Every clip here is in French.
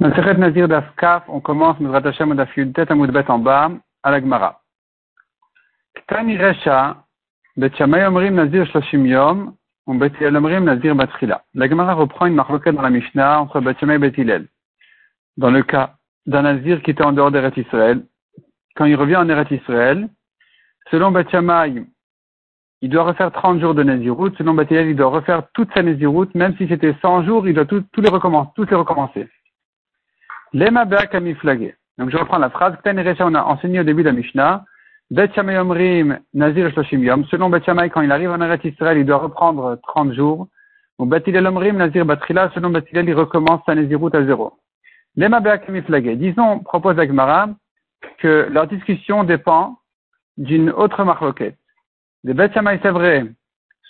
Dans le Nazir d'Afkaf, on commence nous rattacher à tête à Moudbet en bas, à la Gemara. Ktani Resha, Betchamay Omrim Nazir Shloshim Yom, ou Betilel Omrim Nazir Batrila. La Gemara reprend une marloquette dans la Mishnah entre Betchamay et Betilel. Dans le cas d'un Nazir qui était en dehors d'Eret Israël, quand il revient en Eret Israël, selon Betchamay, il doit refaire 30 jours de Nazirut. Selon Bethilel, il doit refaire toute sa Nazirut. Même si c'était 100 jours, il doit tout, les recommencer, tous les recommencer. Lema. Donc je reprends la phrase. on a enseigné au début de la Mishnah. Nazir Yom. Selon Bet quand il arrive en Eretz Israël, il doit reprendre 30 jours. Ou Bet Omrim Nazir Batrila. Selon Bet il recommence sa Nazirut à zéro. Lema. Disons, propose Agmara, que leur discussion dépend d'une autre marloquette. De Bet c'est vrai.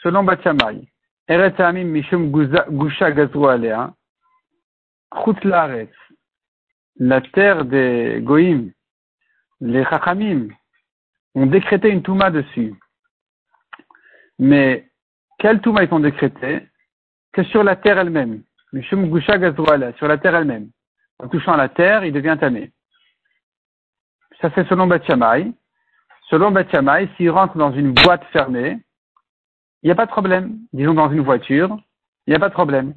Selon Bet Shammai, Eretz Amim Mishum Gusha Gazru Alea, la terre des Goïm, les Chachamim, ont décrété une Touma dessus. Mais quelle Touma ils ont décrété? Que sur la terre elle-même. Mishum Gusha sur la terre elle-même. En touchant la terre, il devient tamé. Ça c'est selon Bet Selon Beth s'il rentre dans une boîte fermée, il n'y a pas de problème. Disons dans une voiture, il n'y a pas de problème.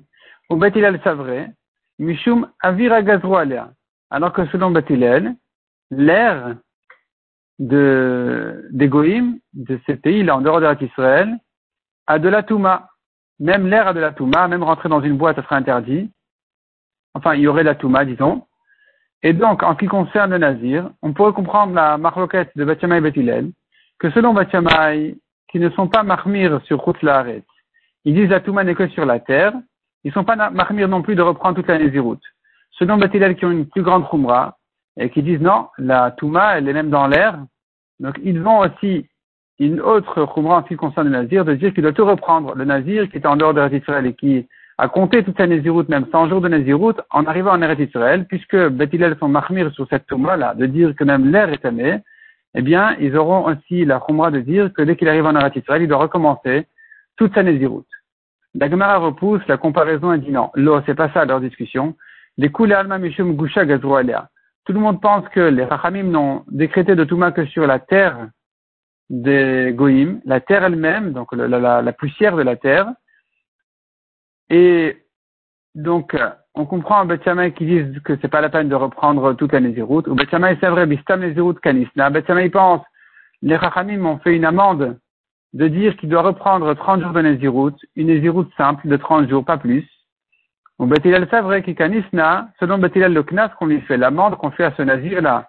Ou Beth Savré, Mishum Avira Alors que selon Beth l'air de, de ces pays-là, en dehors de Israël, a de la Touma. Même l'air a de la Touma, même rentrer dans une boîte, ça serait interdit. Enfin, il y aurait la Touma, disons. Et donc, en ce qui concerne le Nazir, on pourrait comprendre la marloquette de Batiamai et Bethilel, que selon Batiamai, qui ne sont pas marmir sur la ils disent la Touma n'est que sur la terre, ils ne sont pas marmir non plus de reprendre toute la Néziroute. Selon Bethilel qui ont une plus grande Khumra, et qui disent non, la Touma, elle est même dans l'air, donc ils ont aussi une autre Khumra en ce qui concerne le Nazir, de dire qu'il doit tout reprendre. Le Nazir qui est en dehors de Israël et qui à compter toute sa Néziroute, même 100 jours de Néziroute, en arrivant en Eretz Israël, puisque Bethilel sont mahmir sur cette tombe-là, de dire que même l'air est amé, eh bien, ils auront aussi la khumra de dire que dès qu'il arrive en Eretz Israël, il doit recommencer toute sa Néziroute. La Gemara repousse la comparaison et dit non, l'eau, c'est pas ça leur discussion. Les mishum gusha Tout le monde pense que les rachamim n'ont décrété de Touma que sur la terre des goïm, la terre elle-même, donc la, poussière de la terre, et donc, on comprend en Betchamay qui disent que c'est pas la peine de reprendre toute la Nézirut. Ou Betchamay, c'est vrai, Bistam Nézirut Kanisna. Betchamay pense, les Chachamim ont fait une amende de dire qu'il doit reprendre 30 jours de Nézirut, une Nézirut simple de 30 jours, pas plus. Ou Betilal, c'est vrai, qui Kanisna, selon Betilal le Knas qu'on lui fait, l'amende qu'on fait à ce Nazir-là,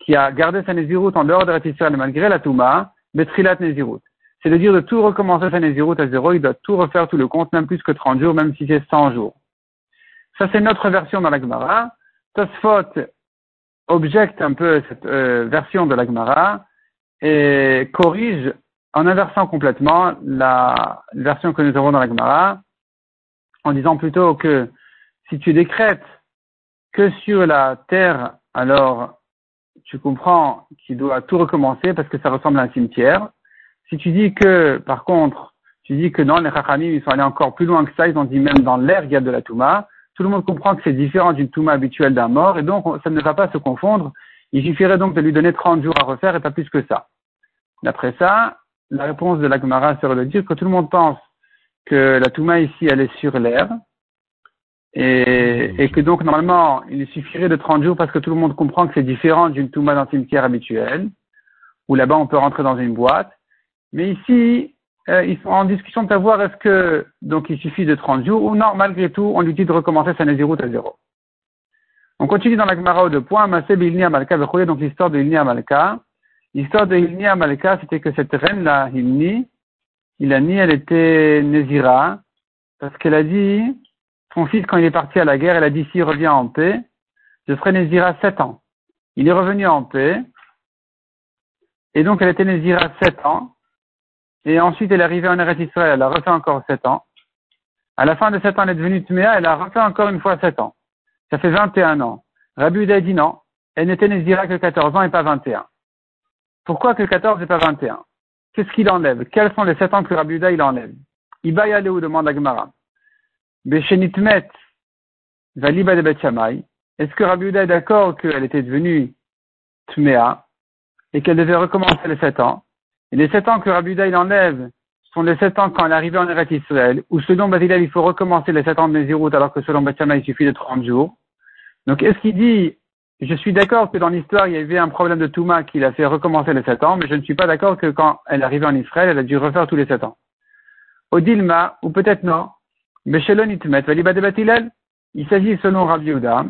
qui a gardé sa Nézirut en dehors de la malgré la Touma, Betrilat Nézirut c'est de dire de tout recommencer sa Nézirut à zéro, il doit tout refaire tout le compte, même plus que 30 jours, même si c'est 100 jours. Ça, c'est notre version dans la Gemara. Tosfot objecte un peu cette euh, version de la Gemara et corrige en inversant complètement la version que nous avons dans la Gemara, en disant plutôt que si tu décrètes que sur la terre, alors tu comprends qu'il doit tout recommencer parce que ça ressemble à un cimetière. Si tu dis que, par contre, tu dis que non, les Chachamim, ils sont allés encore plus loin que ça, ils ont dit même dans l'air, il y a de la Touma, tout le monde comprend que c'est différent d'une Touma habituelle d'un mort, et donc ça ne va pas se confondre. Il suffirait donc de lui donner 30 jours à refaire et pas plus que ça. D'après ça, la réponse de la Gemara serait de dire que tout le monde pense que la Touma ici, elle est sur l'air, et, et, que donc normalement, il suffirait de 30 jours parce que tout le monde comprend que c'est différent d'une Touma dans cimetière habituelle, où là-bas on peut rentrer dans une boîte, mais ici, euh, ils sont en discussion de savoir est-ce que donc il suffit de 30 jours ou non, malgré tout, on lui dit de recommencer sa Nézirut à zéro. On continue dans la Gemara de point, Maseb Ilni Amalka, donc l'histoire de Ilni Amalka. L'histoire de Ilni Amalka, c'était que cette reine-là, Ilni, Ilani, elle était Nézira, parce qu'elle a dit, son fils, quand il est parti à la guerre, elle a dit, s'il revient en paix, je ferai Nézira sept ans. Il est revenu en paix, et donc elle était Nézira sept ans, et ensuite, elle est arrivée en Eretz Israël, elle a refait encore sept ans. À la fin de sept ans, elle est devenue Tméa, elle a refait encore une fois sept ans. Ça fait 21 ans. Rabbi Uda dit non, elle n'était Nézira que 14 ans et pas 21. Pourquoi que 14 et pas 21 Qu'est-ce qu'il enlève. Quels sont les sept ans que Rabbi Uda il enlève? Iba où? Demande Agmara. Beshenitmet, Valiba de Bet est-ce que Rabbi Yehuda est d'accord qu'elle était devenue Tmea et qu'elle devait recommencer les sept ans? Et les sept ans que Rabbi Yehuda il enlève sont les sept ans quand elle est arrivée en Eretz Israël, ou selon Batilal, il faut recommencer les sept ans de Nézirut, alors que selon Bachama, il suffit de 30 jours. Donc, est-ce qu'il dit, je suis d'accord que dans l'histoire, il y avait un problème de Touma qui l'a fait recommencer les sept ans, mais je ne suis pas d'accord que quand elle arrivée en Israël, elle a dû refaire tous les sept ans. Odilma, ou peut-être non, Batilal, il s'agit selon Rabbi Yehuda,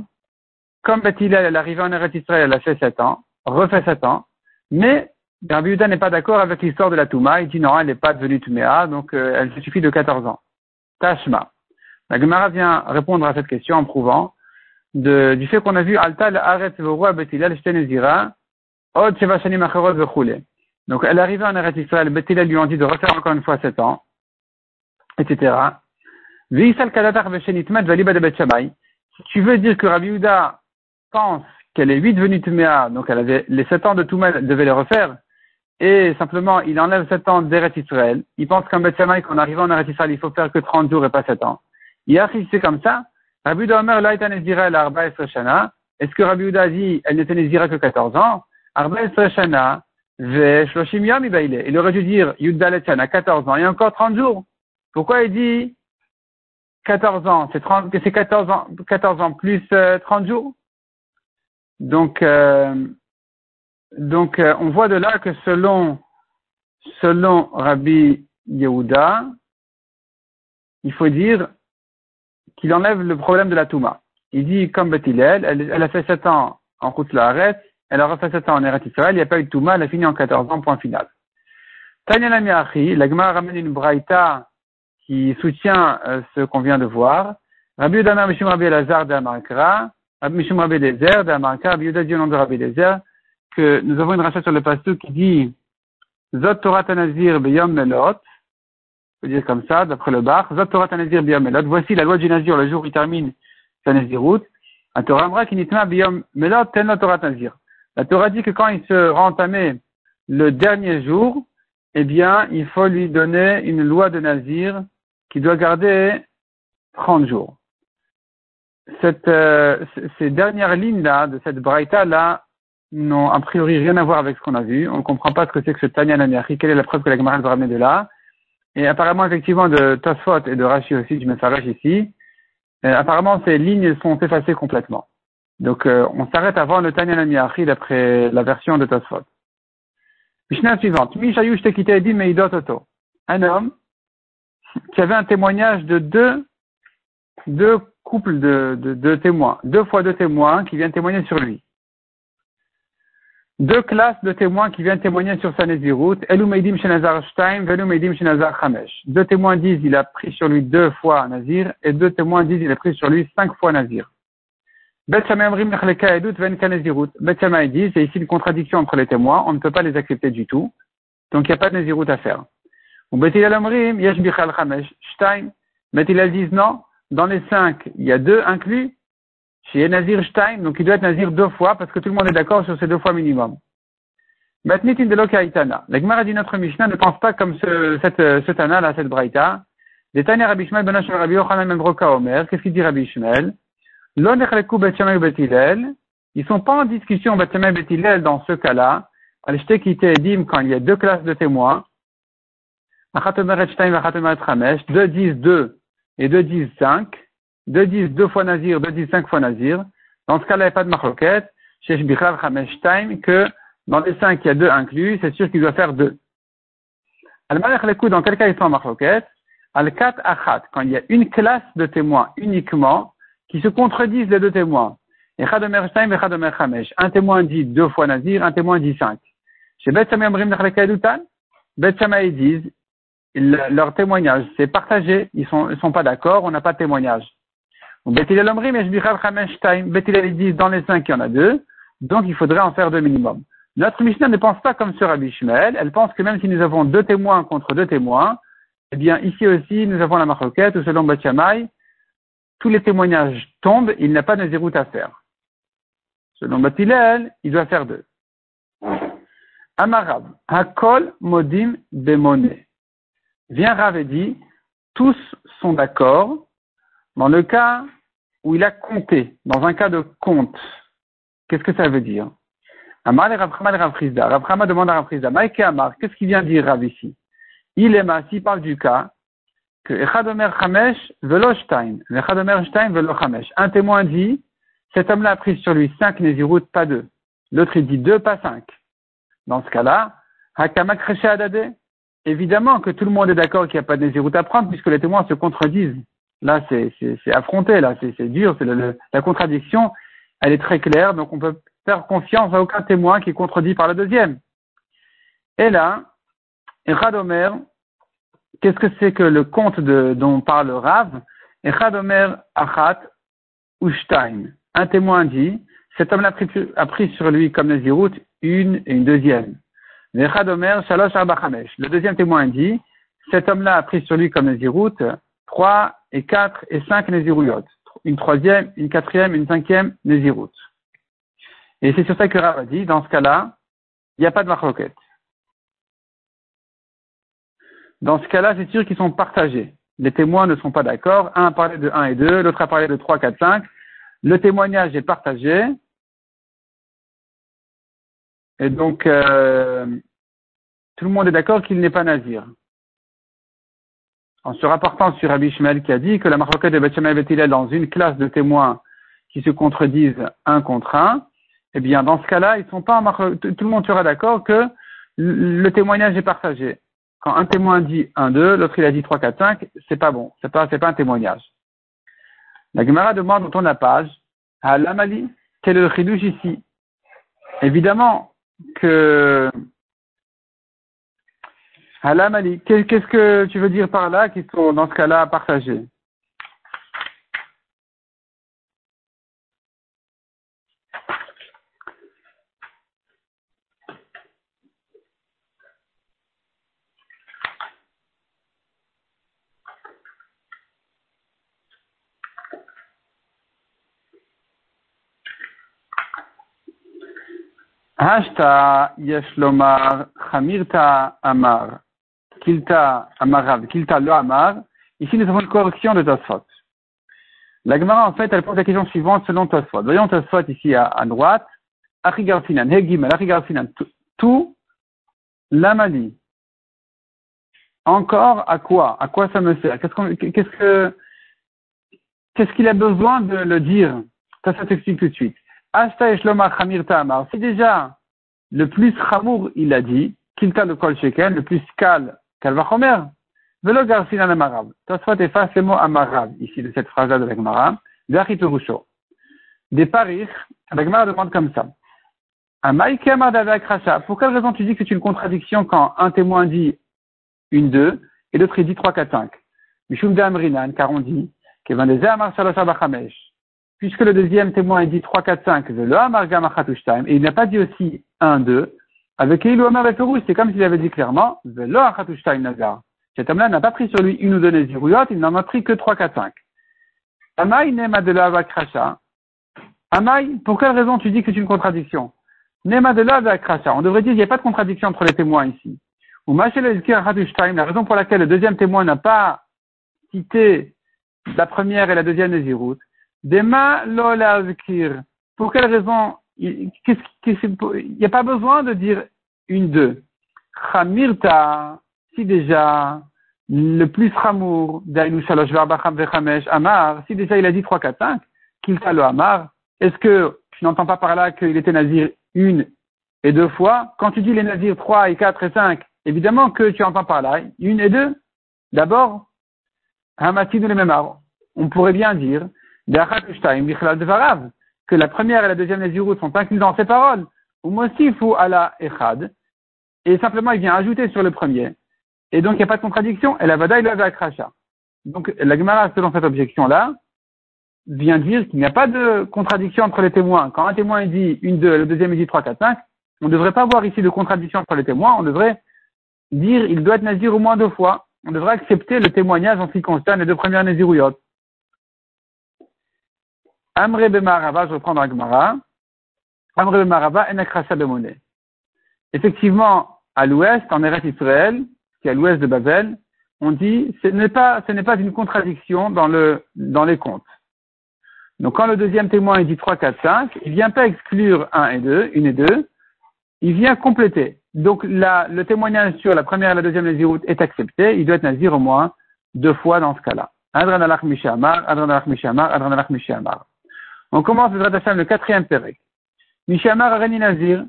comme Batilal, elle arrivée en Eretz Israël, elle a fait sept ans, refait sept ans, mais Rabbi Yehuda n'est pas d'accord avec l'histoire de la Touma. Il dit non, elle n'est pas devenue Tuméa, donc euh, elle se suffit de 14 ans. Tashma. La Gemara vient répondre à cette question en prouvant de, du fait qu'on a vu Alta Aret Vorua Betilal Shtenezira, Od Sheva Shanim Acharot Vechule. Donc elle arrivée en Eretz Israël, Betilal lui ont dit de refaire encore une fois 7 ans, etc. Kadatar Veshenitmat Valibad Bet Si tu veux dire que Rabbi Yehuda pense qu'elle est 8 devenue Tuméa, donc elle avait les 7 ans de Touma, devait les refaire, et simplement il enlève 7 ans d'Eretz Israël, il pense qu'en Bethshamay, qu'en arrivant en Eretz Israël, il faut faire que 30 jours et pas 7 ans. Il a c'est comme ça. Rabbi Omer, là, l'Arba Shana. Est-ce que Rabbi Uda dit, elle n'était Nezira que 14 ans? Arba Shana, Ve Shloshim Yom, il aurait dû dire, Yuddalet Shana, 14 ans, et encore 30 jours. Pourquoi il dit 14 ans? C'est 30, c'est 14 ans, 14 ans plus 30 euh, jours? Donc, euh, donc, euh, on voit de là que selon, selon Rabbi Yehuda, il faut dire qu'il enlève le problème de la Touma. Il dit, comme Bethilel, elle, elle, a fait 7 ans en route la arrête, elle a refait 7 ans en Eretz Israël, il n'y a pas eu de Touma, elle a fini en 14 ans, point final. Tanya Lamiachi, la Gemara ramène une braïta qui soutient euh, ce qu'on vient de voir. Rabbi Yehuda Mishum Rabbi Elazar de Amarkra, Mishum Rabbi Lezer de Amarkra, Rabbi nom de Rabbi Lezer, que nous avons une rachat sur le pasteur qui dit Zot Torah Tanazir Beyom Melot, peut dire comme ça, d'après le bar, Zot Torah Tanazir Beyom Melot, voici la loi du Nazir le jour où il termine sa Nazirout, la Torah Amra Kinitma Beyom Melot Torah. La Torah dit que quand il se rend entamé le dernier jour, eh bien, il faut lui donner une loi de Nazir qui doit garder 30 jours. Cette, euh, ces dernières lignes-là, de cette braïta-là, n'ont a priori rien à voir avec ce qu'on a vu. On ne comprend pas ce que c'est que ce Tanya. Quelle est la preuve que la Gemara va ramener de là? Et apparemment, effectivement, de Tosfot et de Rashi aussi, du Messarach ici, euh, apparemment, ces lignes sont effacées complètement. Donc, euh, on s'arrête avant le Tanya Namiachi d'après la version de Tosfot. Mishnah suivante. Un homme qui avait un témoignage de deux, deux couples de, de, de témoins, deux fois deux témoins qui viennent témoigner sur lui deux classes de témoins qui viennent témoigner sur sa Nézirut, Elu Meidim Shenazar Shtaim, Velu Meidim Shenazar Chamesh. Deux témoins disent il a pris sur lui deux fois Nazir, et deux témoins disent il a pris sur lui cinq fois Nazir. Bet Amrim Edut Ven Kanezirut. Bet dit, c'est ici une contradiction entre les témoins, on ne peut pas les accepter du tout, donc il n'y a pas de Nazirut à faire. Ou Bet Amrim Yesh Bichal Chamesh Shtaim. Bet disent non, dans les cinq, il y a deux inclus, chez Nazir Stein, donc il doit être Nazir deux fois parce que tout le monde est d'accord sur ces deux fois minimum. Matnitin de Lokaitana. La Gemara dit notre Mishnah ne pense pas comme ce, cette, ce Tana là, cette Braïta. Les Tanya Rabbi Shmuel ben Rabbi Yochanan ben Broka Omer. Qu'est-ce qu'il dit Rabbi Shmuel? Lo nechleku betchamel betilel. Ils sont pas en discussion betchamel betilel dans ce cas-là. Al edim quand il y a deux classes de témoins. Achatomer et Stein, Achatomer et Chamesh. Deux disent deux et deux disent cinq deux disent deux fois Nazir, deux disent cinq fois Nazir. Dans ce cas-là, il n'y a pas de marloquette. Chez Chamesh Time, que dans les cinq, il y a deux inclus, c'est sûr qu'il doit faire deux. Al-Malach dans quel cas ils sont en marloquette? Al-Kat Achat, quand il y a une classe de témoins uniquement, qui se contredisent les deux témoins. Un témoin dit deux fois Nazir, un témoin dit cinq. Chez Bet ils disent, leur témoignage, c'est partagé, ils sont, sont pas d'accord, on n'a pas de témoignage. Betilel Omrim et Shbichal Chamesh Taim. Betilel dit dans les cinq, il y en a deux. Donc, il faudrait en faire deux minimum. Notre Mishnah ne pense pas comme sur Rabbi Shmuel. Elle pense que même si nous avons deux témoins contre deux témoins, eh bien, ici aussi, nous avons la marroquette ou selon Bachamay, tous les témoignages tombent, il n'a pas de zéroute à faire. Selon Batilel, il doit faire deux. Amarab, Hakol Modim Bemone. Vient Rav et dit, tous sont d'accord dans le cas où il a compté, dans un cas de compte. Qu'est-ce que ça veut dire? Amar et Ravrama et Ravrizda. Ravrama demande à Ravrizda, Maïke Amar, qu'est-ce qu'il vient dire Rav ici? Il est s'il parle du cas que Echadomer Chamesh velo Shtaim, Echadomer Shtaim velo. Un témoin dit, cet homme-là a pris sur lui cinq Nézirut, pas deux. L'autre, il dit deux, pas cinq. Dans ce cas-là, Hakamak. Évidemment que tout le monde est d'accord qu'il n'y a pas de Nézirut à prendre puisque les témoins se contredisent. Là, c'est affronté, là, c'est dur, c'est la contradiction, elle est très claire, donc on peut faire confiance à aucun témoin qui est contredit par le deuxième. Et là, Radomer, qu'est-ce que c'est que le conte dont parle Rav? Radomer Achat Ushtaim. Un témoin dit, cet homme-là a pris, sur lui comme Nazirut une et une deuxième. Le deuxième témoin dit, cet homme-là a pris sur lui comme Nazirut trois et quatre et cinq Naziruyot. Une troisième, une quatrième, une cinquième Nazirut. Et c'est sur ça que Rav a dit, dans ce cas-là, il n'y a pas de marloquette. Dans ce cas-là, c'est sûr qu'ils sont partagés. Les témoins ne sont pas d'accord. Un a parlé de 1 et 2, l'autre a parlé de 3, 4, 5. Le témoignage est partagé. Et donc, euh, tout le monde est d'accord qu'il n'est pas nazir. En se rapportant sur Rabbi qui a dit que la marloquette de Bethshemet est dans une classe de témoins qui se contredisent un contre un, eh bien, dans ce cas-là, ils sont pas en tout le monde sera d'accord que le témoignage est partagé. Quand un témoin dit 1, 2, l'autre il a dit 3, 4, 5, c'est pas bon. C'est pas, c'est pas un témoignage. La Gemara demande dans la page, à l'Amali, quel est le chidouche ici? Évidemment que, à l'Amali, qu'est-ce que tu veux dire par là qui sont dans ce cas-là partagés? Hashta Yeshlomar Chamirta Amar Kilta Amarav Kilta Lo Amar. Ici, nous avons une correction de Tosfot. La Gemara, en fait, elle pose la question suivante selon Tosfot. Voyons Tosfot ici à, à droite. Achigarfinan, Hegimel, Achigarfinan, tout l'amali. Encore à quoi? À quoi ça me sert? Qu'est-ce que qu'est-ce qu'il a besoin de le dire? Ça, ça s'explique tout de suite. Ashta Eshloma Chamir Ta'amar. C'est déjà le plus Chamour, il a dit, Kilta le Kol Sheken, le plus Kal, Kalvachomer. Velo Garcinan Amarav. Tosfot efface le mot Amarav, ici, de cette phrase-là de la Gemara. Perusho. Des paris, la Gemara demande comme ça. Pour quelle raison tu dis que c'est une contradiction quand un témoin dit une, deux, et l'autre il dit trois, quatre, cinq? Mishum de car on dit, puisque le deuxième témoin dit 3, 4, 5, et il n'a pas dit aussi 1, 2, avec rouge, c'est comme s'il avait dit clairement. Cet homme-là n'a pas pris sur lui une ou deux Néziruyot, il n'en a pris que 3, 4, 5. Amai Nema de la Krasha. Amai, pour quelle raison tu dis que c'est une contradiction? Nema. On devrait dire qu'il n'y a pas de contradiction entre les témoins ici. Ou la raison pour laquelle le deuxième témoin n'a pas cité la première et la deuxième Nézirut, Dema lo Pour quelle raison Il n'y a pas besoin de dire une deux. Chamirta, si déjà le plus ramour d'Aïnou Shalosh Vechamesh Amar, si déjà il a dit 3, 4, 5, Kilta lo Amar, est-ce que tu n'entends pas par là qu'il était nazir une et deux fois Quand tu dis les nazirs 3 et 4 et 5, évidemment que tu entends par là une et deux. D'abord, Hamati de les On pourrait bien dire que la première et la deuxième Nézirut sont incluses dans ces paroles, ou Mosifu ala Echad, et simplement il vient ajouter sur le premier. Et donc il n'y a pas de contradiction, et la Vada il avait Krasha. Donc la Gemara, selon cette objection-là, vient dire qu'il n'y a pas de contradiction entre les témoins. Quand un témoin dit une, deux, le deuxième il dit trois, quatre, cinq, on ne devrait pas voir ici de contradiction entre les témoins, on devrait dire il doit être nazir au moins deux fois. On devrait accepter le témoignage en ce qui concerne les deux premières nazirouyotes. Amre Bemarava, je reprends dans la Gemara. Amre Bemarava, Enakrasha Bemone. Effectivement, à l'ouest, en Eretz Israël, qui est à l'ouest de Babel, on dit, ce n'est pas, ce n'est pas une contradiction dans le, dans les contes. Donc quand le deuxième témoin dit 3, 4, 5, il vient pas exclure 1 et 2, une et deux, il vient compléter. Donc le témoignage sur la première et la deuxième Naziroute est accepté, il doit être Nazir au moins deux fois dans ce cas-là. Adranalach Mishamar, Adranalach Mishamar, Adranalach Mishamar. On commence le le quatrième Pérec. Mishamar Areni Nazir,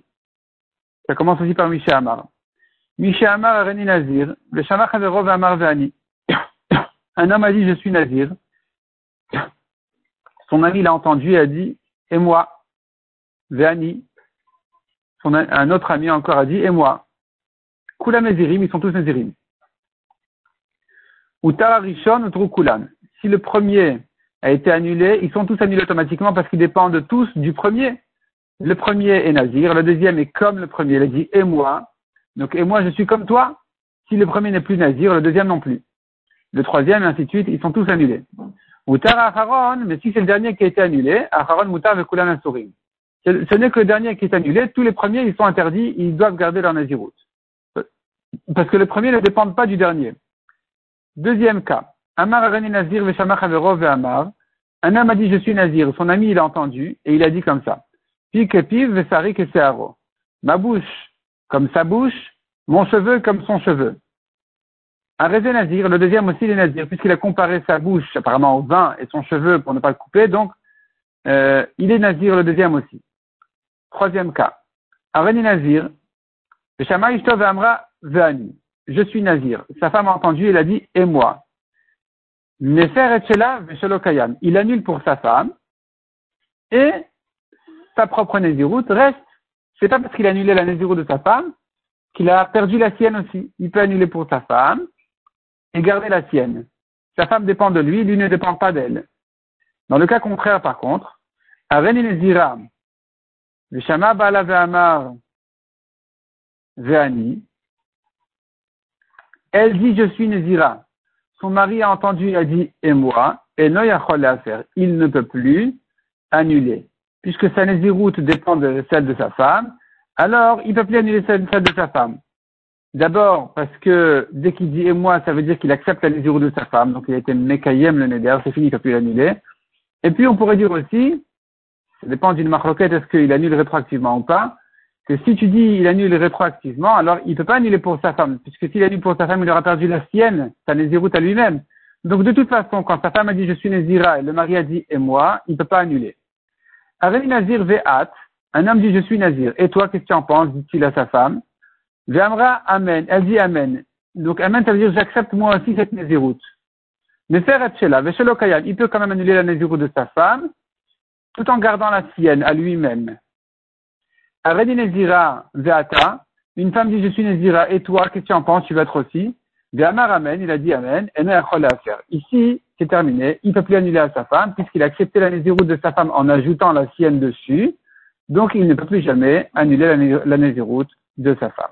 ça commence aussi par Mishamar. Mishamar Areni Nazir, le Shamar Chaverov Amar. Un homme a dit je suis Nazir. Son ami l'a entendu et a dit et moi, Vani. Un autre ami encore a dit et moi. Kula Nazirim, ils sont tous Nazirim. Ou Tararishon ou. Si le premier a été annulé, ils sont tous annulés automatiquement parce qu'ils dépendent tous du premier. Le premier est Nazir, le deuxième est comme le premier, il a dit et moi. Donc et moi je suis comme toi. Si le premier n'est plus Nazir, le deuxième non plus. Le troisième, et ainsi de suite, ils sont tous annulés. Mutar Aharon, mais si c'est le dernier qui a été annulé, Aharon Mutar Vekulan. Ce n'est que le dernier qui est annulé, tous les premiers ils sont interdits, ils doivent garder leur Naziroute. Parce que les premiers ne dépendent pas du dernier. Deuxième cas. Amar Nazir Amar. Un homme a dit je suis Nazir. Son ami il a entendu et il a dit comme ça. Piv Vesarik et Searo. Ma bouche comme sa bouche, mon cheveu comme son cheveu. Arrêtez Nazir, le deuxième aussi il est Nazir, puisqu'il a comparé sa bouche apparemment au vin et son cheveu pour ne pas le couper, donc euh, il est Nazir le deuxième aussi. Troisième cas. Nazir, Shama Amra Veani je suis nazir. Sa femme a entendu, elle a dit, et moi? Nefer et Kayam. Il annule pour sa femme, et sa propre naziroute reste. C'est pas parce qu'il a annulé la naziroute de sa femme qu'il a perdu la sienne aussi. Il peut annuler pour sa femme et garder la sienne. Sa femme dépend de lui, lui ne dépend pas d'elle. Dans le cas contraire, par contre, Aveni Nezira, Vishama Bala Ve'amar Ve'ani, elle dit, je suis Nézira. Son mari a entendu, il a dit, et moi, et a à faire. Il ne peut plus annuler. Puisque sa Néziroute dépend de celle de sa femme, alors il ne peut plus annuler celle, de sa femme. D'abord, parce que dès qu'il dit et moi, ça veut dire qu'il accepte la Néziroute de sa femme, donc il a été Mekayem le Néder, c'est fini, il ne peut plus l'annuler. Et puis on pourrait dire aussi, ça dépend d'une marloquette, est-ce qu'il annule rétroactivement ou pas, que si tu dis il annule rétroactivement, alors il ne peut pas annuler pour sa femme, puisque s'il annule pour sa femme, il aura perdu la sienne, sa nésiroute à lui-même. Donc de toute façon, quand sa femme a dit je suis nézira et le mari a dit et moi, il ne peut pas annuler. Avec nazir ve'at, un homme dit je suis nazir. Et toi, qu'est-ce que tu en penses dit-il à sa femme? Ve'amra amen. Elle dit amen. Donc amen, ça veut dire j'accepte moi aussi cette nésiroute. Mais faire etchela, il peut quand même annuler la nésiroute de sa femme, tout en gardant la sienne à lui-même. Une femme dit je suis Nezira et toi, qu'est-ce que tu en penses? Tu vas être aussi. Ve'amar Amen, il a dit Amen. Et à faire. Ici, c'est terminé. Il ne peut plus annuler à sa femme puisqu'il a accepté la Néziroute de sa femme en ajoutant la sienne dessus. Donc, il ne peut plus jamais annuler la, Néziroute de sa femme.